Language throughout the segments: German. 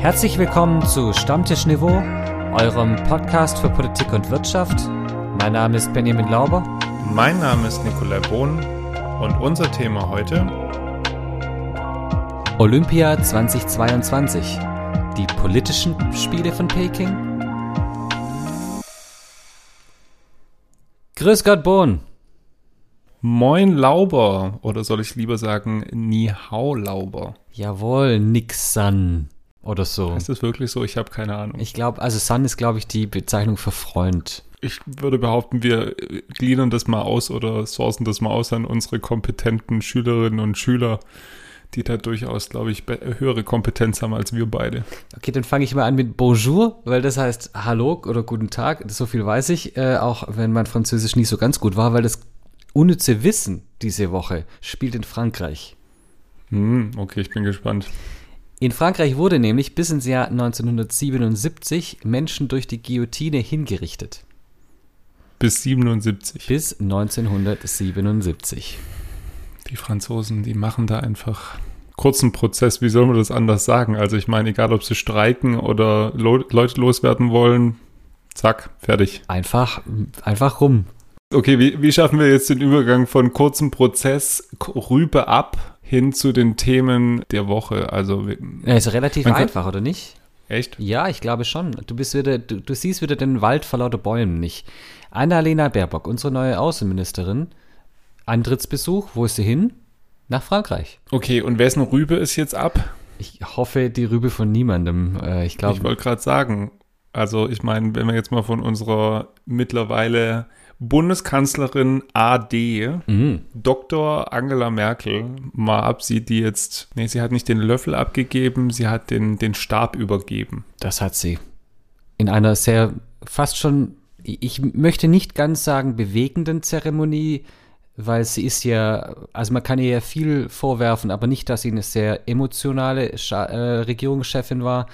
Herzlich willkommen zu Stammtisch Niveau, eurem Podcast für Politik und Wirtschaft. Mein Name ist Benjamin Lauber. Mein Name ist Nikolai Bohn und unser Thema heute Olympia 2022. Die politischen Spiele von Peking. Grüß Gott, Bohn. Moin Lauber oder soll ich lieber sagen Ni Hao Lauber? Jawohl, Nixon oder so. Ist das wirklich so? Ich habe keine Ahnung. Ich glaube, also Sun ist, glaube ich, die Bezeichnung für Freund. Ich würde behaupten, wir gliedern das mal aus oder sourcen das mal aus an unsere kompetenten Schülerinnen und Schüler, die da durchaus, glaube ich, höhere Kompetenz haben als wir beide. Okay, dann fange ich mal an mit Bonjour, weil das heißt Hallo oder Guten Tag. So viel weiß ich, äh, auch wenn mein Französisch nicht so ganz gut war, weil das unnütze Wissen diese Woche spielt in Frankreich. Hm, okay, ich bin gespannt. In Frankreich wurde nämlich bis ins Jahr 1977 Menschen durch die Guillotine hingerichtet. Bis 77. Bis 1977. Die Franzosen, die machen da einfach kurzen Prozess. Wie soll man das anders sagen? Also ich meine, egal ob sie streiken oder lo Leute loswerden wollen, zack, fertig. Einfach, einfach rum. Okay, wie, wie schaffen wir jetzt den Übergang von kurzem Prozess Rübe ab hin zu den Themen der Woche? Also ja, ist relativ einfach, oder nicht? Echt? Ja, ich glaube schon. Du bist wieder, du, du siehst wieder den Wald vor lauter Bäumen nicht. Annalena Baerbock, unsere neue Außenministerin, Antrittsbesuch, wo ist sie hin? Nach Frankreich. Okay, und wessen Rübe ist jetzt ab? Ich hoffe, die Rübe von niemandem. Äh, ich glaube. Ich wollte gerade sagen, also ich meine, wenn wir jetzt mal von unserer mittlerweile Bundeskanzlerin AD, mhm. Dr. Angela Merkel, mal absieht, die jetzt, nee, sie hat nicht den Löffel abgegeben, sie hat den, den Stab übergeben. Das hat sie. In einer sehr, fast schon, ich möchte nicht ganz sagen, bewegenden Zeremonie, weil sie ist ja, also man kann ihr ja viel vorwerfen, aber nicht, dass sie eine sehr emotionale Scha äh, Regierungschefin war,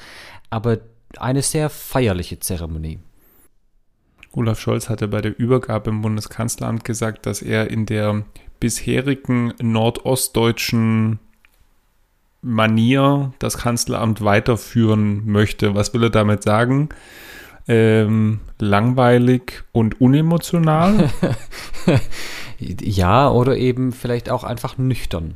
aber eine sehr feierliche Zeremonie. Olaf Scholz hatte bei der Übergabe im Bundeskanzleramt gesagt, dass er in der bisherigen nordostdeutschen Manier das Kanzleramt weiterführen möchte. Was will er damit sagen? Ähm, langweilig und unemotional? ja, oder eben vielleicht auch einfach nüchtern.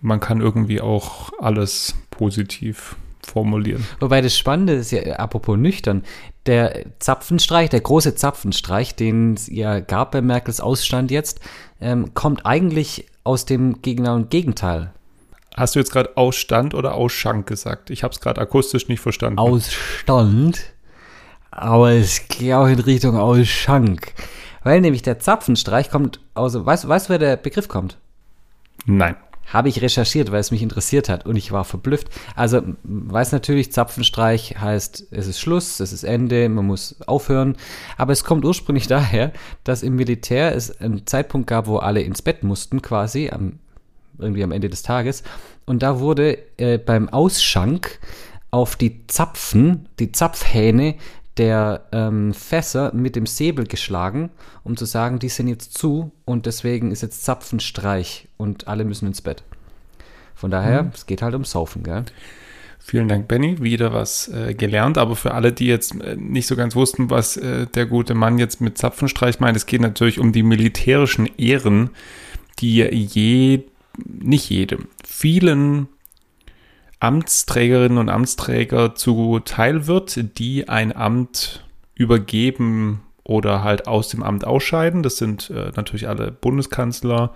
Man kann irgendwie auch alles positiv formulieren. Wobei das Spannende ist ja, apropos nüchtern, der Zapfenstreich, der große Zapfenstreich, den es ja gab bei Merkels Ausstand jetzt, ähm, kommt eigentlich aus dem genauen Gegenteil. Hast du jetzt gerade Ausstand oder Ausschank gesagt? Ich habe es gerade akustisch nicht verstanden. Ausstand, aber es geht auch in Richtung Ausschank. Weil nämlich der Zapfenstreich kommt aus, weißt du, weißt, wer der Begriff kommt? Nein. Habe ich recherchiert, weil es mich interessiert hat und ich war verblüfft. Also, weiß natürlich, Zapfenstreich heißt, es ist Schluss, es ist Ende, man muss aufhören. Aber es kommt ursprünglich daher, dass im Militär es einen Zeitpunkt gab, wo alle ins Bett mussten, quasi, am, irgendwie am Ende des Tages. Und da wurde äh, beim Ausschank auf die Zapfen, die Zapfhähne der ähm, Fässer mit dem Säbel geschlagen, um zu sagen, die sind jetzt zu und deswegen ist jetzt Zapfenstreich und alle müssen ins Bett. Von daher, mhm. es geht halt um Saufen, gell? Vielen Dank, Benny. Wieder was äh, gelernt. Aber für alle, die jetzt äh, nicht so ganz wussten, was äh, der gute Mann jetzt mit Zapfenstreich meint, es geht natürlich um die militärischen Ehren, die je, nicht jedem, vielen Amtsträgerinnen und Amtsträger zuteil wird, die ein Amt übergeben oder halt aus dem Amt ausscheiden. Das sind äh, natürlich alle Bundeskanzler,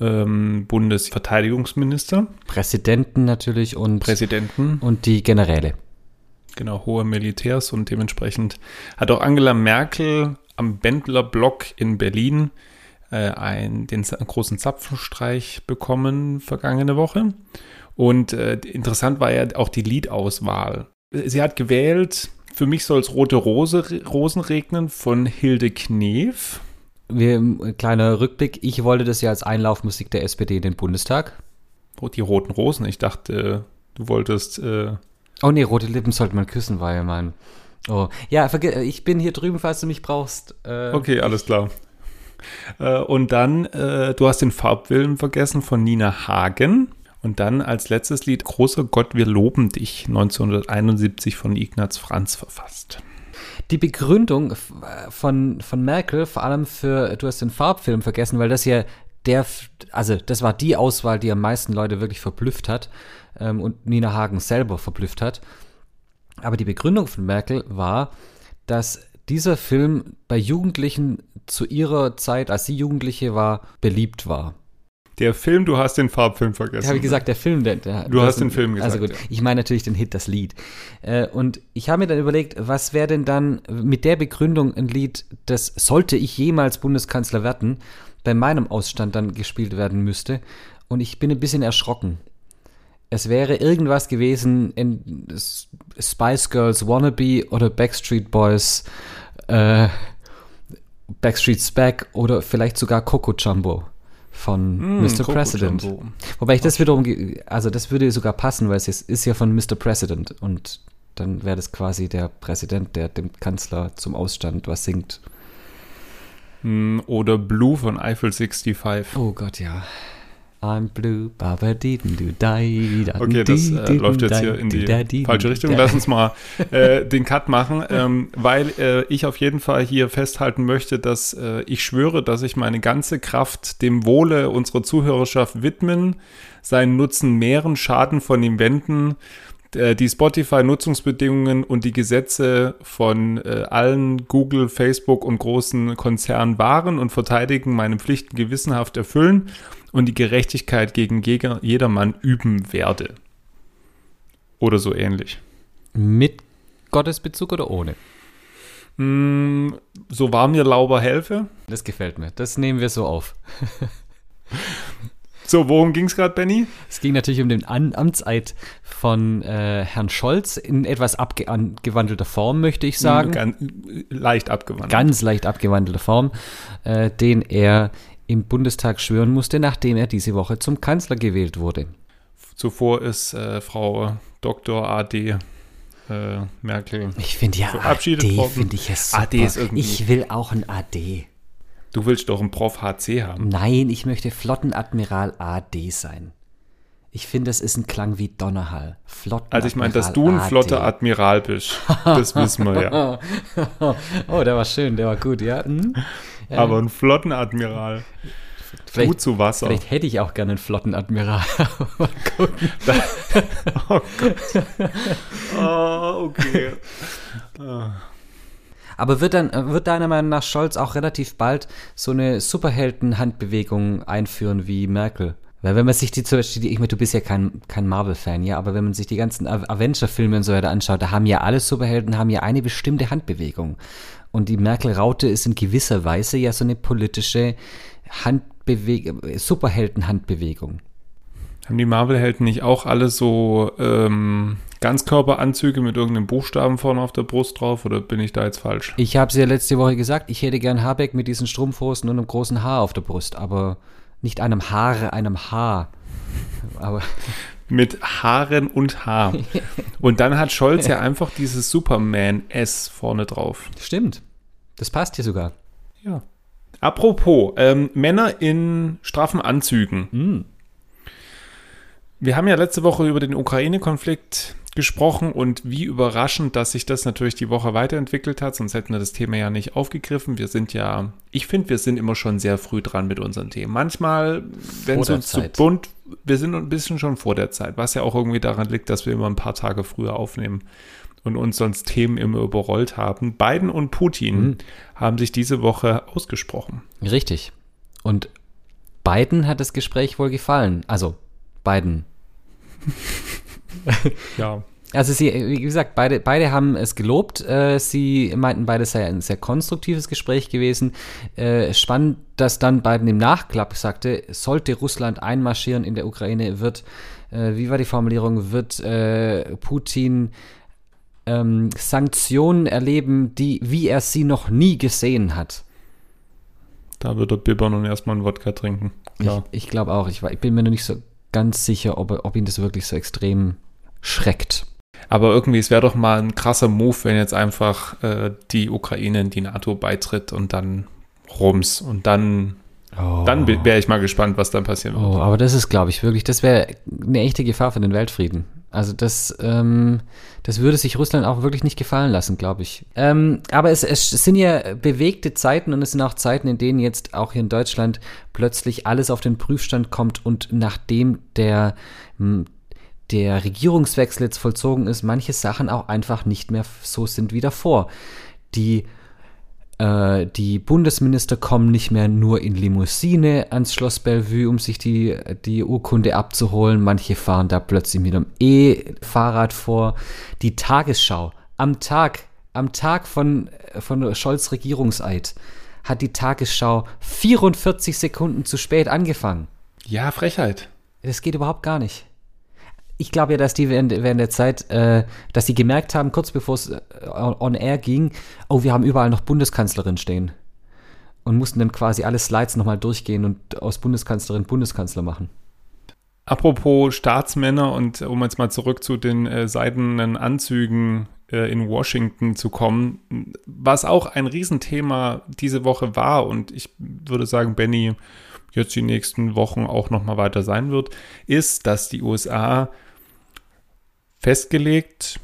ähm, Bundesverteidigungsminister. Präsidenten natürlich und Präsidenten. Und die Generäle. Genau, hohe Militärs und dementsprechend hat auch Angela Merkel am Bendler Block in Berlin äh, ein, den großen Zapfenstreich bekommen vergangene Woche. Und äh, interessant war ja auch die Liedauswahl. Sie hat gewählt, für mich soll es Rote Rose, Rosen regnen von Hilde Knef. Wir, kleiner Rückblick, ich wollte das ja als Einlaufmusik der SPD in den Bundestag. Oh, die Roten Rosen, ich dachte, du wolltest. Äh oh nee, rote Lippen sollte man küssen, war ja mein. Oh, ja, ich bin hier drüben, falls du mich brauchst. Äh, okay, alles klar. Äh, und dann, äh, du hast den Farbfilm vergessen von Nina Hagen. Und dann als letztes Lied Großer Gott, wir loben dich, 1971 von Ignaz Franz verfasst. Die Begründung von, von Merkel, vor allem für, du hast den Farbfilm vergessen, weil das ja der, also das war die Auswahl, die am meisten Leute wirklich verblüfft hat ähm, und Nina Hagen selber verblüfft hat. Aber die Begründung von Merkel war, dass dieser Film bei Jugendlichen zu ihrer Zeit, als sie Jugendliche war, beliebt war. Der Film, du hast den Farbfilm vergessen. Habe ich gesagt, der Film, der, der Du hast den Film gesagt. Also gut, ich meine natürlich den Hit, das Lied. Äh, und ich habe mir dann überlegt, was wäre denn dann mit der Begründung ein Lied, das sollte ich jemals Bundeskanzler werden, bei meinem Ausstand dann gespielt werden müsste. Und ich bin ein bisschen erschrocken. Es wäre irgendwas gewesen in Spice Girls Wannabe oder Backstreet Boys äh, Backstreet's Back oder vielleicht sogar Coco Jumbo von mm, Mr. Coco President. Jumbo. Wobei ich das wiederum, also das würde sogar passen, weil es ist ja von Mr. President und dann wäre das quasi der Präsident, der dem Kanzler zum Ausstand was singt. Hm, oder Blue von Eiffel 65. Oh Gott, ja. I'm blue, baba dee du dai, Okay, das äh, läuft jetzt hier in die falsche Richtung. Lass uns mal äh, den Cut machen, ähm, weil äh, ich auf jeden Fall hier festhalten möchte, dass ich schwöre, dass ich meine ganze Kraft dem Wohle unserer Zuhörerschaft widmen, seinen Nutzen mehren, Schaden von ihm wenden die Spotify-Nutzungsbedingungen und die Gesetze von äh, allen Google, Facebook und großen Konzernen wahren und verteidigen, meine Pflichten gewissenhaft erfüllen und die Gerechtigkeit gegen jedermann üben werde. Oder so ähnlich. Mit Gottesbezug oder ohne? Mm, so war mir Lauber helfe. Das gefällt mir. Das nehmen wir so auf. So, worum ging es gerade, Benny? Es ging natürlich um den An Amtseid von äh, Herrn Scholz in etwas abgewandelter Form, möchte ich sagen. Ganz leicht abgewandelt. Ganz leicht abgewandelter Form, äh, den er im Bundestag schwören musste, nachdem er diese Woche zum Kanzler gewählt wurde. Zuvor ist äh, Frau Dr. AD äh, Merkel ich finde ja verabschiedet AD finde ich ja super. AD ist irgendwie ich will auch ein AD. Du willst doch einen Prof HC haben. Nein, ich möchte Flottenadmiral AD sein. Ich finde, es ist ein Klang wie Donnerhall. Flottenadmiral Also ich meine, dass du ein flotter Admiral bist. Das wissen wir ja. oh, der war schön, der war gut, ja. Hm? Aber ein Flottenadmiral. Vielleicht, Gut zu Wasser. Vielleicht hätte ich auch gerne einen Flottenadmiral. Mal gucken. oh Gott. Oh, okay. Ah. Aber wird dann, wird deiner Meinung nach Scholz auch relativ bald so eine Superhelden-Handbewegung einführen wie Merkel? Weil wenn man sich die zum Beispiel, ich meine, du bist ja kein, kein Marvel-Fan, ja, aber wenn man sich die ganzen Avenger-Filme und so weiter anschaut, da haben ja alle Superhelden haben ja eine bestimmte Handbewegung. Und die Merkel-Raute ist in gewisser Weise ja so eine politische Handbewegung, Superhelden-Handbewegung. Haben die Marvel-Helden nicht auch alle so ähm, Ganzkörperanzüge mit irgendeinem Buchstaben vorne auf der Brust drauf oder bin ich da jetzt falsch? Ich habe es ja letzte Woche gesagt, ich hätte gern Habeck mit diesen Strumpfhosen und einem großen Haar auf der Brust, aber nicht einem Haare, einem Haar. Aber mit Haaren und Haar. Und dann hat Scholz ja einfach dieses Superman-S vorne drauf. Stimmt. Das passt hier sogar. Ja. Apropos, ähm, Männer in straffen Anzügen. Mm. Wir haben ja letzte Woche über den Ukraine-Konflikt gesprochen und wie überraschend, dass sich das natürlich die Woche weiterentwickelt hat, sonst hätten wir das Thema ja nicht aufgegriffen. Wir sind ja, ich finde, wir sind immer schon sehr früh dran mit unseren Themen. Manchmal, wenn es uns zu bunt, wir sind ein bisschen schon vor der Zeit, was ja auch irgendwie daran liegt, dass wir immer ein paar Tage früher aufnehmen und uns sonst Themen immer überrollt haben. Biden und Putin mhm. haben sich diese Woche ausgesprochen. Richtig. Und Biden hat das Gespräch wohl gefallen. Also Biden ja. Also sie, wie gesagt, beide, beide haben es gelobt. Äh, sie meinten, beide sei ein sehr konstruktives Gespräch gewesen. Äh, spannend, dass dann Biden im Nachklapp sagte, sollte Russland einmarschieren in der Ukraine, wird, äh, wie war die Formulierung, wird Putin ähm, Sanktionen erleben, die, wie er sie noch nie gesehen hat. Da wird er bibbern und erstmal einen Wodka trinken. Klar. Ich, ich glaube auch. Ich, ich bin mir noch nicht so ganz sicher, ob, ob ihn das wirklich so extrem schreckt. Aber irgendwie, es wäre doch mal ein krasser Move, wenn jetzt einfach äh, die Ukraine in die NATO beitritt und dann rums und dann Oh. Dann wäre ich mal gespannt, was dann passieren wird. Oh, aber das ist, glaube ich, wirklich, das wäre eine echte Gefahr für den Weltfrieden. Also das, ähm, das würde sich Russland auch wirklich nicht gefallen lassen, glaube ich. Ähm, aber es, es sind ja bewegte Zeiten und es sind auch Zeiten, in denen jetzt auch hier in Deutschland plötzlich alles auf den Prüfstand kommt und nachdem der, der Regierungswechsel jetzt vollzogen ist, manche Sachen auch einfach nicht mehr so sind wie davor. Die äh, die Bundesminister kommen nicht mehr nur in Limousine ans Schloss Bellevue, um sich die, die Urkunde abzuholen. Manche fahren da plötzlich mit einem E-Fahrrad vor. Die Tagesschau am Tag, am Tag von, von Scholz Regierungseid hat die Tagesschau 44 Sekunden zu spät angefangen. Ja, Frechheit. Das geht überhaupt gar nicht ich glaube ja, dass die während, während der Zeit, äh, dass sie gemerkt haben, kurz bevor es äh, on air ging, oh, wir haben überall noch Bundeskanzlerin stehen. Und mussten dann quasi alle Slides nochmal durchgehen und aus Bundeskanzlerin Bundeskanzler machen. Apropos Staatsmänner und um jetzt mal zurück zu den äh, seidenen Anzügen äh, in Washington zu kommen, was auch ein Riesenthema diese Woche war und ich würde sagen, Benny, jetzt die nächsten Wochen auch nochmal weiter sein wird, ist, dass die USA festgelegt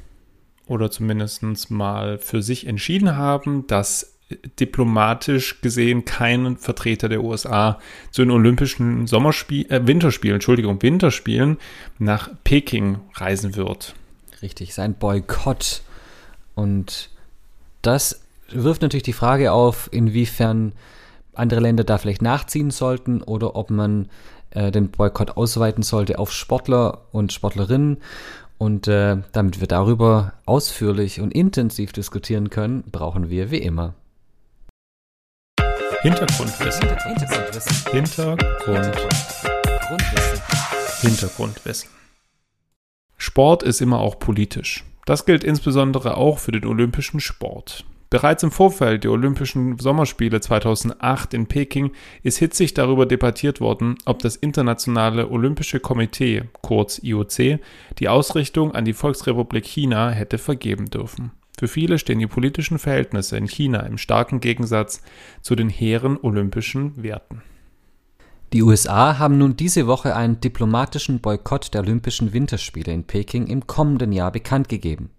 oder zumindest mal für sich entschieden haben, dass diplomatisch gesehen kein Vertreter der USA zu den Olympischen Sommerspielen, äh, Winterspielen, Entschuldigung, Winterspielen nach Peking reisen wird. Richtig, sein Boykott. Und das wirft natürlich die Frage auf, inwiefern andere Länder da vielleicht nachziehen sollten oder ob man äh, den Boykott ausweiten sollte auf Sportler und Sportlerinnen und äh, damit wir darüber ausführlich und intensiv diskutieren können, brauchen wir wie immer Hintergrundwissen. Hintergrundwissen. Hintergrundwissen. Hintergrundwissen. Sport ist immer auch politisch. Das gilt insbesondere auch für den olympischen Sport. Bereits im Vorfeld der Olympischen Sommerspiele 2008 in Peking ist hitzig darüber debattiert worden, ob das Internationale Olympische Komitee, kurz IOC, die Ausrichtung an die Volksrepublik China hätte vergeben dürfen. Für viele stehen die politischen Verhältnisse in China im starken Gegensatz zu den hehren olympischen Werten. Die USA haben nun diese Woche einen diplomatischen Boykott der Olympischen Winterspiele in Peking im kommenden Jahr bekannt gegeben.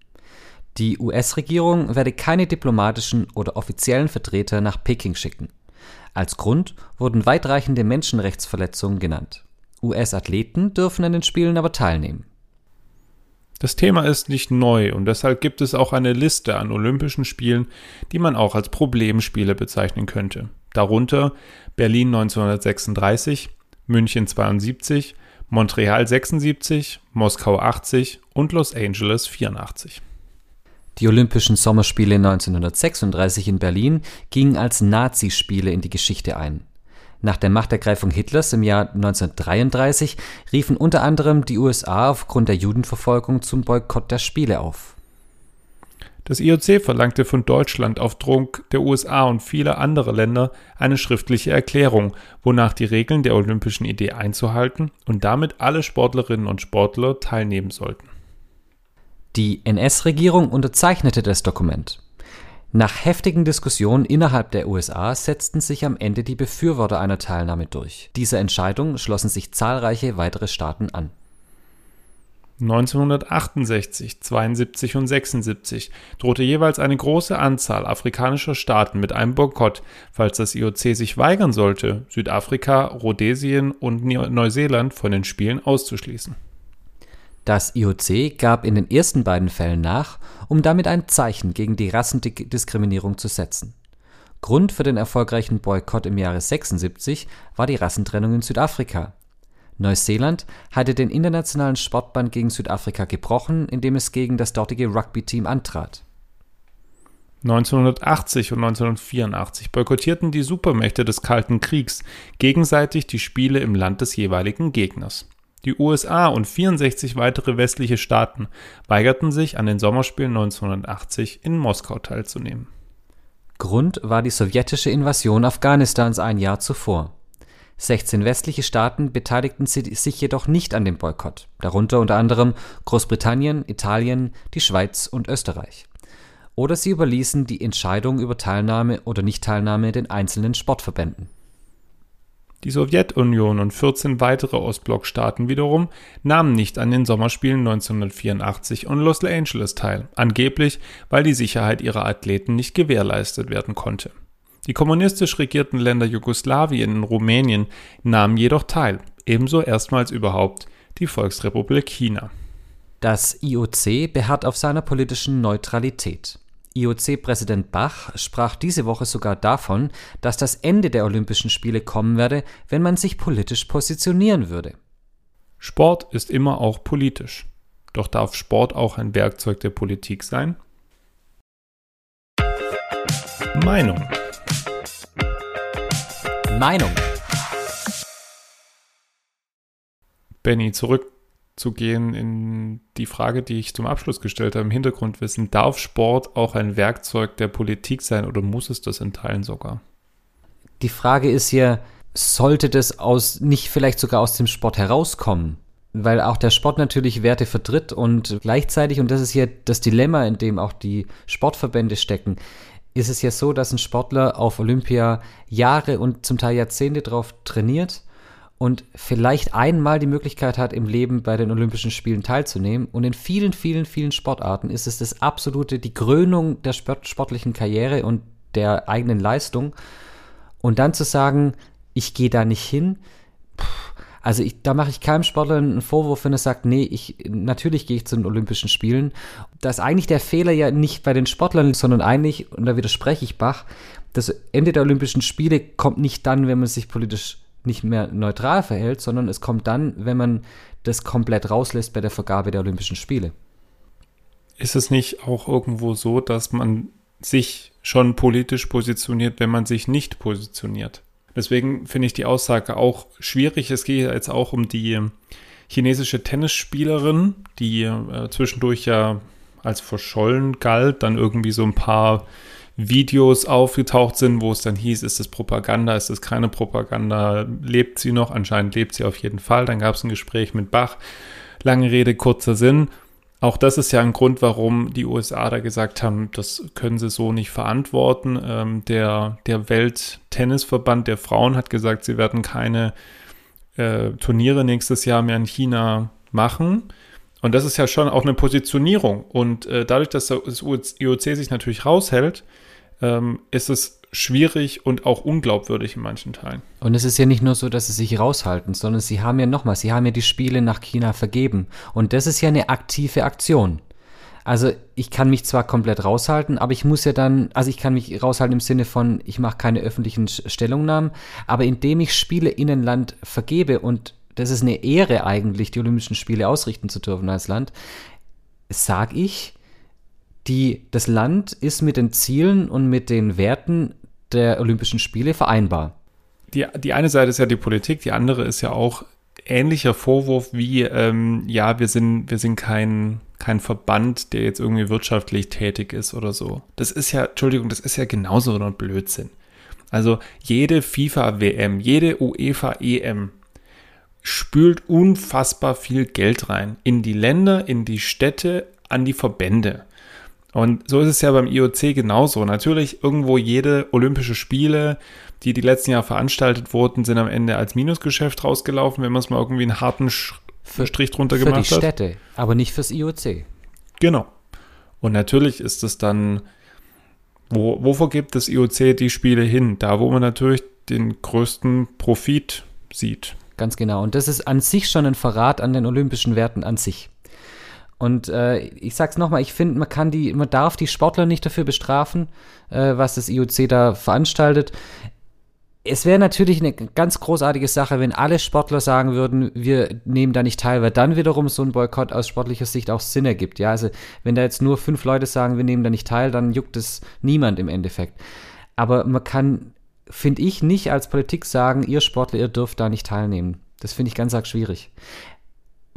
Die US-Regierung werde keine diplomatischen oder offiziellen Vertreter nach Peking schicken. Als Grund wurden weitreichende Menschenrechtsverletzungen genannt. US-Athleten dürfen an den Spielen aber teilnehmen. Das Thema ist nicht neu und deshalb gibt es auch eine Liste an Olympischen Spielen, die man auch als Problemspiele bezeichnen könnte. Darunter Berlin 1936, München 72, Montreal 76, Moskau 80 und Los Angeles 84. Die Olympischen Sommerspiele 1936 in Berlin gingen als Nazispiele in die Geschichte ein. Nach der Machtergreifung Hitlers im Jahr 1933 riefen unter anderem die USA aufgrund der Judenverfolgung zum Boykott der Spiele auf. Das IOC verlangte von Deutschland auf Druck der USA und vieler anderer Länder eine schriftliche Erklärung, wonach die Regeln der olympischen Idee einzuhalten und damit alle Sportlerinnen und Sportler teilnehmen sollten. Die NS-Regierung unterzeichnete das Dokument. Nach heftigen Diskussionen innerhalb der USA setzten sich am Ende die Befürworter einer Teilnahme durch. Dieser Entscheidung schlossen sich zahlreiche weitere Staaten an. 1968, 72 und 76 drohte jeweils eine große Anzahl afrikanischer Staaten mit einem Boykott, falls das IOC sich weigern sollte, Südafrika, Rhodesien und Neuseeland von den Spielen auszuschließen. Das IOC gab in den ersten beiden Fällen nach, um damit ein Zeichen gegen die Rassendiskriminierung zu setzen. Grund für den erfolgreichen Boykott im Jahre 76 war die Rassentrennung in Südafrika. Neuseeland hatte den internationalen Sportband gegen Südafrika gebrochen, indem es gegen das dortige Rugby-Team antrat. 1980 und 1984 boykottierten die Supermächte des Kalten Kriegs gegenseitig die Spiele im Land des jeweiligen Gegners. Die USA und 64 weitere westliche Staaten weigerten sich, an den Sommerspielen 1980 in Moskau teilzunehmen. Grund war die sowjetische Invasion Afghanistans ein Jahr zuvor. 16 westliche Staaten beteiligten sich jedoch nicht an dem Boykott, darunter unter anderem Großbritannien, Italien, die Schweiz und Österreich. Oder sie überließen die Entscheidung über Teilnahme oder Nichtteilnahme den einzelnen Sportverbänden. Die Sowjetunion und 14 weitere Ostblockstaaten wiederum nahmen nicht an den Sommerspielen 1984 und Los Angeles teil, angeblich weil die Sicherheit ihrer Athleten nicht gewährleistet werden konnte. Die kommunistisch regierten Länder Jugoslawien und Rumänien nahmen jedoch teil, ebenso erstmals überhaupt die Volksrepublik China. Das IOC beharrt auf seiner politischen Neutralität. IOC-Präsident Bach sprach diese Woche sogar davon, dass das Ende der Olympischen Spiele kommen werde, wenn man sich politisch positionieren würde. Sport ist immer auch politisch. Doch darf Sport auch ein Werkzeug der Politik sein? Meinung. Meinung. Benny, zurückzugehen in die Frage, die ich zum Abschluss gestellt habe, im Hintergrundwissen. Darf Sport auch ein Werkzeug der Politik sein oder muss es das in Teilen sogar? Die Frage ist ja, sollte das aus, nicht vielleicht sogar aus dem Sport herauskommen? Weil auch der Sport natürlich Werte vertritt und gleichzeitig, und das ist ja das Dilemma, in dem auch die Sportverbände stecken, ist es ja so, dass ein Sportler auf Olympia Jahre und zum Teil Jahrzehnte drauf trainiert und vielleicht einmal die Möglichkeit hat, im Leben bei den Olympischen Spielen teilzunehmen. Und in vielen, vielen, vielen Sportarten ist es das absolute, die Krönung der Sport, sportlichen Karriere und der eigenen Leistung. Und dann zu sagen, ich gehe da nicht hin, also ich, da mache ich keinem Sportler einen Vorwurf, wenn er sagt, nee, ich, natürlich gehe ich zu den Olympischen Spielen. Da ist eigentlich der Fehler ja nicht bei den Sportlern, sondern eigentlich, und da widerspreche ich Bach, das Ende der Olympischen Spiele kommt nicht dann, wenn man sich politisch nicht mehr neutral verhält, sondern es kommt dann, wenn man das komplett rauslässt bei der Vergabe der Olympischen Spiele. Ist es nicht auch irgendwo so, dass man sich schon politisch positioniert, wenn man sich nicht positioniert? Deswegen finde ich die Aussage auch schwierig. Es geht jetzt auch um die chinesische Tennisspielerin, die äh, zwischendurch ja als verschollen galt, dann irgendwie so ein paar Videos aufgetaucht sind, wo es dann hieß, ist das Propaganda, ist das keine Propaganda, lebt sie noch? Anscheinend lebt sie auf jeden Fall. Dann gab es ein Gespräch mit Bach. Lange Rede, kurzer Sinn. Auch das ist ja ein Grund, warum die USA da gesagt haben, das können sie so nicht verantworten. Ähm, der der Welttennisverband der Frauen hat gesagt, sie werden keine äh, Turniere nächstes Jahr mehr in China machen. Und das ist ja schon auch eine Positionierung. Und äh, dadurch, dass das IOC sich natürlich raushält, ähm, ist es schwierig und auch unglaubwürdig in manchen Teilen. Und es ist ja nicht nur so, dass sie sich raushalten, sondern sie haben ja nochmal, sie haben ja die Spiele nach China vergeben. Und das ist ja eine aktive Aktion. Also ich kann mich zwar komplett raushalten, aber ich muss ja dann, also ich kann mich raushalten im Sinne von, ich mache keine öffentlichen Stellungnahmen, aber indem ich Spiele in ein Land vergebe und das ist eine Ehre eigentlich, die Olympischen Spiele ausrichten zu dürfen als Land, sage ich, die, das Land ist mit den Zielen und mit den Werten der Olympischen Spiele vereinbar. Die, die eine Seite ist ja die Politik, die andere ist ja auch ähnlicher Vorwurf wie, ähm, ja, wir sind, wir sind kein, kein Verband, der jetzt irgendwie wirtschaftlich tätig ist oder so. Das ist ja, Entschuldigung, das ist ja genauso ein Blödsinn. Also jede FIFA-WM, jede UEFA-EM spült unfassbar viel Geld rein. In die Länder, in die Städte, an die Verbände. Und so ist es ja beim IOC genauso. Natürlich irgendwo jede Olympische Spiele, die die letzten Jahre veranstaltet wurden, sind am Ende als Minusgeschäft rausgelaufen, wenn man es mal irgendwie einen harten Strich drunter gemacht hat. Für die Städte, aber nicht fürs IOC. Genau. Und natürlich ist es dann, wo, wovor gibt das IOC die Spiele hin? Da, wo man natürlich den größten Profit sieht. Ganz genau. Und das ist an sich schon ein Verrat an den olympischen Werten an sich. Und äh, ich sag's nochmal, ich finde, man kann die, man darf die Sportler nicht dafür bestrafen, äh, was das IOC da veranstaltet. Es wäre natürlich eine ganz großartige Sache, wenn alle Sportler sagen würden, wir nehmen da nicht teil, weil dann wiederum so ein Boykott aus sportlicher Sicht auch Sinn ergibt. Ja, also wenn da jetzt nur fünf Leute sagen, wir nehmen da nicht teil, dann juckt es niemand im Endeffekt. Aber man kann, finde ich, nicht als Politik sagen, ihr Sportler, ihr dürft da nicht teilnehmen. Das finde ich ganz arg schwierig.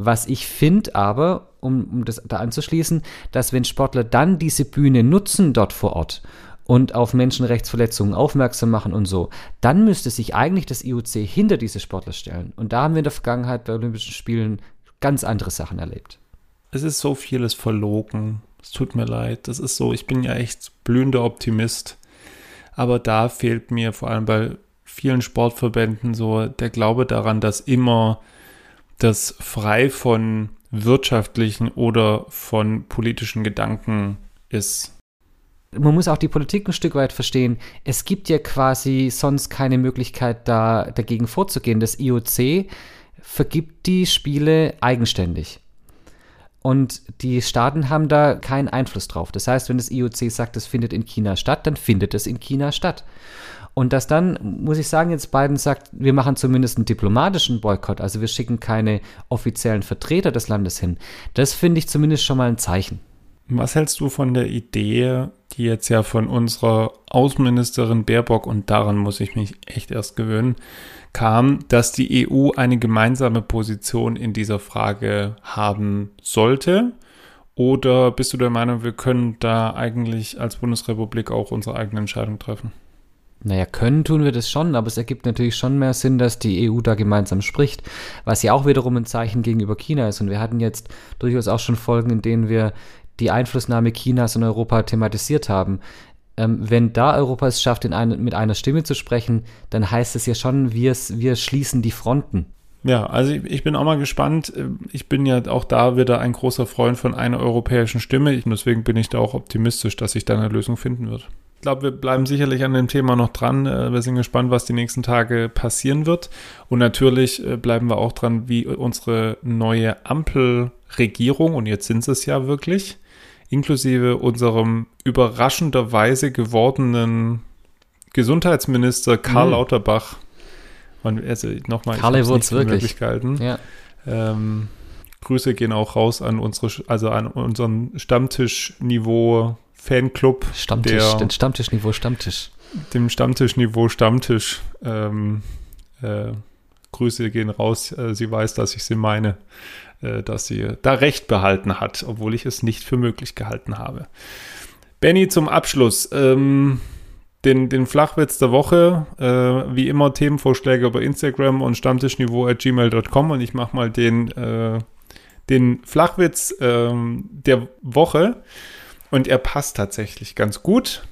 Was ich finde aber, um, um das da anzuschließen, dass wenn Sportler dann diese Bühne nutzen dort vor Ort und auf Menschenrechtsverletzungen aufmerksam machen und so, dann müsste sich eigentlich das IOC hinter diese Sportler stellen. Und da haben wir in der Vergangenheit bei Olympischen Spielen ganz andere Sachen erlebt. Es ist so vieles verlogen. Es tut mir leid. Das ist so, ich bin ja echt blühender Optimist. Aber da fehlt mir vor allem bei vielen Sportverbänden so der Glaube daran, dass immer das frei von wirtschaftlichen oder von politischen Gedanken ist. Man muss auch die Politik ein Stück weit verstehen. Es gibt ja quasi sonst keine Möglichkeit, da dagegen vorzugehen. Das IOC vergibt die Spiele eigenständig. Und die Staaten haben da keinen Einfluss drauf. Das heißt, wenn das IOC sagt, es findet in China statt, dann findet es in China statt. Und dass dann, muss ich sagen, jetzt Biden sagt, wir machen zumindest einen diplomatischen Boykott, also wir schicken keine offiziellen Vertreter des Landes hin, das finde ich zumindest schon mal ein Zeichen. Was hältst du von der Idee, die jetzt ja von unserer Außenministerin Baerbock, und daran muss ich mich echt erst gewöhnen, kam, dass die EU eine gemeinsame Position in dieser Frage haben sollte? Oder bist du der Meinung, wir können da eigentlich als Bundesrepublik auch unsere eigene Entscheidung treffen? Naja, können tun wir das schon, aber es ergibt natürlich schon mehr Sinn, dass die EU da gemeinsam spricht, was ja auch wiederum ein Zeichen gegenüber China ist. Und wir hatten jetzt durchaus auch schon Folgen, in denen wir die Einflussnahme Chinas in Europa thematisiert haben. Ähm, wenn da Europa es schafft, in ein, mit einer Stimme zu sprechen, dann heißt es ja schon, wir, wir schließen die Fronten. Ja, also ich, ich, bin auch mal gespannt. Ich bin ja auch da wieder ein großer Freund von einer europäischen Stimme und deswegen bin ich da auch optimistisch, dass sich da eine Lösung finden wird. Ich glaube, wir bleiben sicherlich an dem Thema noch dran. Äh, wir sind gespannt, was die nächsten Tage passieren wird. Und natürlich äh, bleiben wir auch dran, wie unsere neue Ampelregierung, und jetzt sind es ja wirklich, inklusive unserem überraschenderweise gewordenen Gesundheitsminister Karl mhm. Lauterbach, man, also nochmal, nicht wirklich gehalten. Ja. Ähm, Grüße gehen auch raus an unsere, also an unseren Stammtischniveau Fanclub. Stammtisch, der, den Stammtischniveau Stammtisch. Dem Stammtischniveau Stammtisch. Ähm, äh, Grüße gehen raus. Äh, sie weiß, dass ich sie meine, äh, dass sie da Recht behalten hat, obwohl ich es nicht für möglich gehalten habe. Benny, zum Abschluss. Ähm, den, den Flachwitz der Woche, äh, wie immer Themenvorschläge bei Instagram und stammtischniveau at gmail.com und ich mache mal den, äh, den Flachwitz ähm, der Woche. Und er passt tatsächlich ganz gut.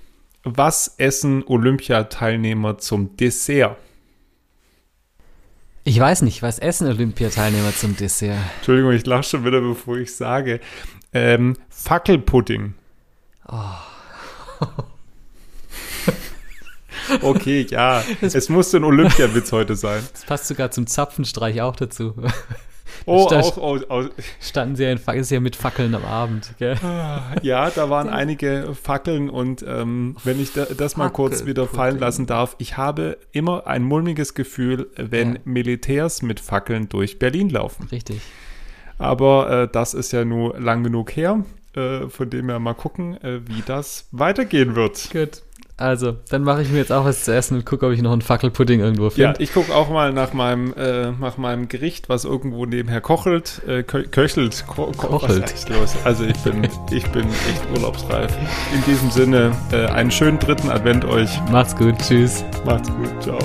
Was essen Olympiateilnehmer zum Dessert? Ich weiß nicht, was essen Olympiateilnehmer zum Dessert? Entschuldigung, ich lache schon wieder, bevor ich sage. Ähm, Fackelpudding. Oh. okay, ja. Es, es musste ein Olympiawitz heute sein. Das passt sogar zum Zapfenstreich auch dazu. Oh, auch, auch, auch, Standen sie ja, in, ist ja mit Fackeln am Abend. Gell? Ah, ja, da waren einige Fackeln und ähm, wenn ich da, das mal kurz wieder fallen lassen darf, ich habe immer ein mulmiges Gefühl, wenn ja. Militärs mit Fackeln durch Berlin laufen. Richtig. Aber äh, das ist ja nur lang genug her, äh, von dem wir mal gucken, äh, wie das weitergehen wird. Gut. Also, dann mache ich mir jetzt auch was zu essen und gucke, ob ich noch einen Fackelpudding irgendwo finde. Ja, ich gucke auch mal nach meinem, äh, nach meinem Gericht, was irgendwo nebenher kochelt, äh, kö köchelt. Ko kochelt. Was ist los? Also ich bin, ich bin echt urlaubsreif. In diesem Sinne, äh, einen schönen dritten Advent euch. Macht's gut, tschüss. Macht's gut, ciao.